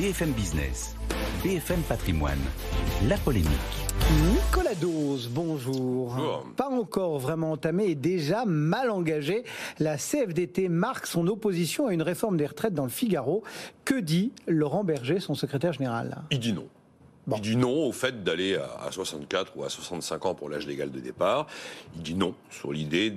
BFM Business, BFM Patrimoine, la polémique. Nicolas Dose, bonjour. Bonjour. Pas encore vraiment entamé et déjà mal engagé. La CFDT marque son opposition à une réforme des retraites dans le Figaro. Que dit Laurent Berger, son secrétaire général? Il dit non. Bon. Il dit non au fait d'aller à à 64 ou à 65 ans pour l'âge légal de départ. Il dit non sur l'idée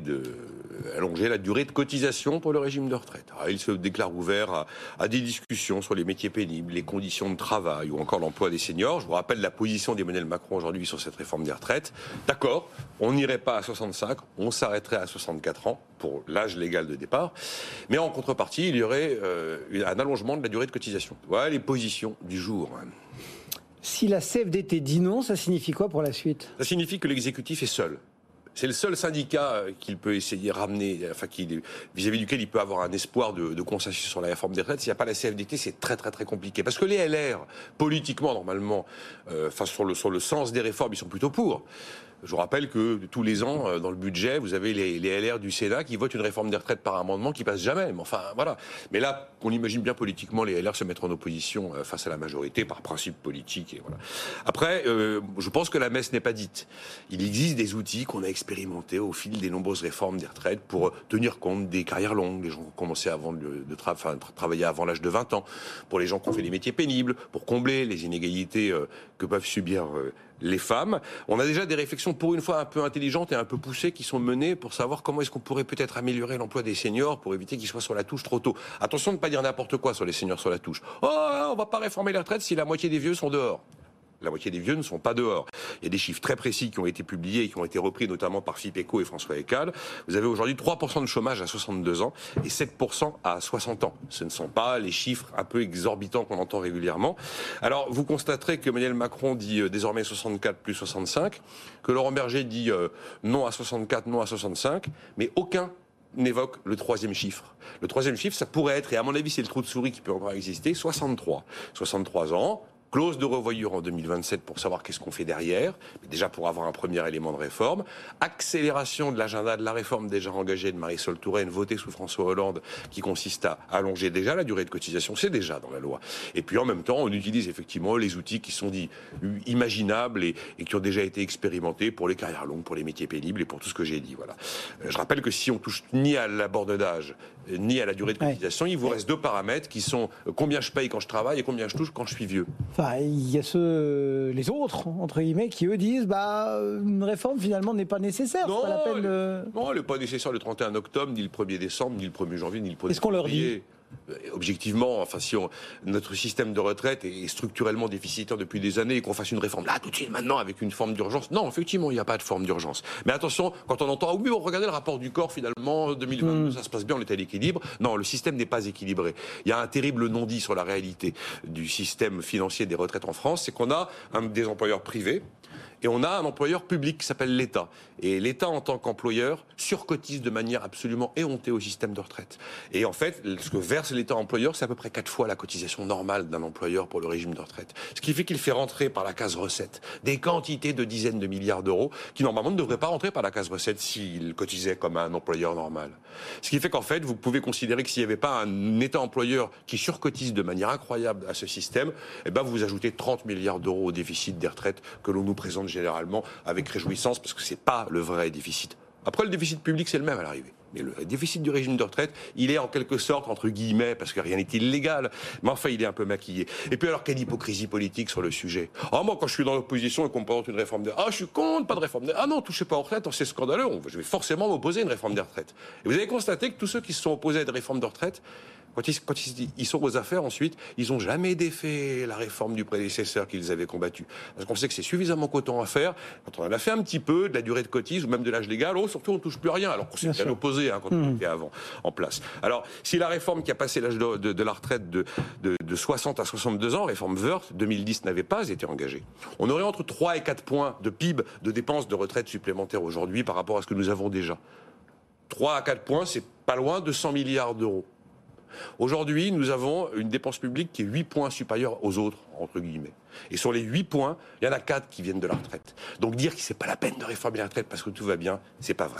d'allonger la durée de cotisation pour le régime de retraite. Alors, il se déclare ouvert à, à des discussions sur les métiers pénibles, les conditions de travail ou encore l'emploi des seniors. Je vous rappelle la position d'Emmanuel Macron aujourd'hui sur cette réforme des retraites. D'accord, on n'irait pas à 65, on s'arrêterait à 64 ans pour l'âge légal de départ. Mais en contrepartie, il y aurait euh, un allongement de la durée de cotisation. Voilà les positions du jour. Si la CFDT dit non, ça signifie quoi pour la suite? Ça signifie que l'exécutif est seul. C'est le seul syndicat euh, qu'il peut essayer de ramener, enfin, vis-à-vis duquel il peut avoir un espoir de, de consensus sur la réforme des retraites. S'il n'y a pas la CFDT, c'est très très très compliqué. Parce que les LR, politiquement, normalement, euh, sur, le, sur le sens des réformes, ils sont plutôt pour. Je vous rappelle que tous les ans, euh, dans le budget, vous avez les, LR du Sénat qui votent une réforme des retraites par amendement qui passe jamais. Mais enfin, voilà. Mais là, on imagine bien politiquement les LR se mettre en opposition euh, face à la majorité par principe politique. Et voilà. Après, euh, je pense que la messe n'est pas dite. Il existe des outils qu'on a expérimentés au fil des nombreuses réformes des retraites pour tenir compte des carrières longues, les gens qui ont commencé avant de, travailler avant l'âge de 20 ans, pour les gens qui ont fait des métiers pénibles, pour combler les inégalités que peuvent subir les femmes. On a déjà des réflexions pour une fois un peu intelligentes et un peu poussées qui sont menées pour savoir comment est-ce qu'on pourrait peut-être améliorer l'emploi des seniors pour éviter qu'ils soient sur la touche trop tôt. Attention de ne pas dire n'importe quoi sur les seniors sur la touche. Oh, on va pas réformer les retraites si la moitié des vieux sont dehors. La moitié des vieux ne sont pas dehors. Il y a des chiffres très précis qui ont été publiés et qui ont été repris notamment par FIPECO et François Ecal. Vous avez aujourd'hui 3% de chômage à 62 ans et 7% à 60 ans. Ce ne sont pas les chiffres un peu exorbitants qu'on entend régulièrement. Alors, vous constaterez que Emmanuel Macron dit euh, désormais 64 plus 65, que Laurent Berger dit euh, non à 64, non à 65, mais aucun n'évoque le troisième chiffre. Le troisième chiffre, ça pourrait être, et à mon avis c'est le trou de souris qui peut encore exister, 63. 63 ans, clause de revoyure en 2027 pour savoir qu'est-ce qu'on fait derrière, mais déjà pour avoir un premier élément de réforme, accélération de l'agenda de la réforme déjà engagée de Marisol Touraine, votée sous François Hollande, qui consiste à allonger déjà la durée de cotisation, c'est déjà dans la loi. Et puis en même temps, on utilise effectivement les outils qui sont dits imaginables et, et qui ont déjà été expérimentés pour les carrières longues, pour les métiers pénibles et pour tout ce que j'ai dit. Voilà. Euh, Je rappelle que si on touche ni à la borne d'âge, euh, ni à la durée de Ouais. cotisation, il vous reste deux paramètres qui sont euh, combien je paye quand je travaille et combien je touche quand je suis vieux. Enfin, il y a ceux, les autres, entre guillemets, qui eux disent bah, une réforme finalement n'est pas nécessaire. C'est pas la peine de... non, elle n'est pas nécessaire le 31 octobre, ni le 1er décembre, ni le 1er janvier, ni le 1er Qu'est-ce qu'on leur février. Objectivement, enfin, si on- notre système de retraite est structurellement déficitaire depuis des années et qu'on fasse une réforme là tout de suite maintenant avec une forme d'urgence, non, effectivement, il n'y a pas de forme d'urgence. Mais attention, quand on entend ah oui, bon, regardez le rapport du corps finalement 2022, ça se passe bien, on est à l'équilibre. Non, le système n'est pas équilibré. Il y a un terrible non-dit sur la réalité du système financier des retraites en France, c'est qu'on a un, des employeurs privés et on a un employeur public qui s'appelle l'État. Et l'État, en tant qu'employeur, surcotise de manière absolument éhontée au système de retraite. Et en fait, ce que verse l'État employeur, c'est à peu près quatre fois la cotisation normale d'un employeur pour le régime de retraite. Ce qui fait qu'il fait rentrer par la case recette des quantités de dizaines de milliards d'euros qui, normalement, ne devraient pas rentrer par la case recette s'il cotisait comme un employeur normal. Ce qui fait qu'en fait, vous pouvez considérer que s'il n'y avait pas un État employeur qui surcotise de manière incroyable à ce système, eh ben, vous ajoutez 30 milliards d'euros au déficit des retraites que l'on nous présente généralement avec réjouissance parce que c'est pas le vrai déficit. Après, le déficit public, c'est le même à l'arrivée. Mais le déficit du régime de retraite, il est en quelque sorte, entre guillemets, parce que rien n'est illégal, mais enfin, il est un peu maquillé. Et puis alors, quelle hypocrisie politique sur le sujet? Ah, moi, quand je suis dans l'opposition et qu'on me présente une réforme des... Ah, je suis contre, pas de réforme des... Ah non, touchez pas aux retraites, c'est scandaleux, je vais forcément m'opposer à une réforme des retraites. Et vous avez constaté que tous ceux qui se sont opposés à une réforme de retraite, quand ils, quand ils, ils sont aux affaires ensuite, ils n'ont jamais défait la réforme du prédécesseur qu'ils avaient combattu. Parce qu'on sait que c'est suffisamment coton à faire. Quand on en a fait un petit peu, de la durée de cotise ou même de l'âge légal, oh, surtout on touche plus à rien. Alors qu'on s'est Bien bien hein, quand on était avant en place. Alors, si la réforme qui a passé l'âge de, de- de la retraite de, de- de 60 à 62 ans, réforme Wörth, 2010 n'avait pas été engagée, on aurait entre 3 et 4 points de PIB de dépenses de retraite supplémentaires aujourd'hui par rapport à ce que nous avons déjà. 3 à 4 points, c'est pas loin de 100 milliards d'euros. Aujourd'hui, nous avons une dépense publique qui est 8 points supérieure aux autres, entre guillemets. Et sur les 8 points, il y en a 4 qui viennent de la retraite. Donc dire que c'est pas la peine de réformer la retraite parce que tout va bien, c'est pas vrai.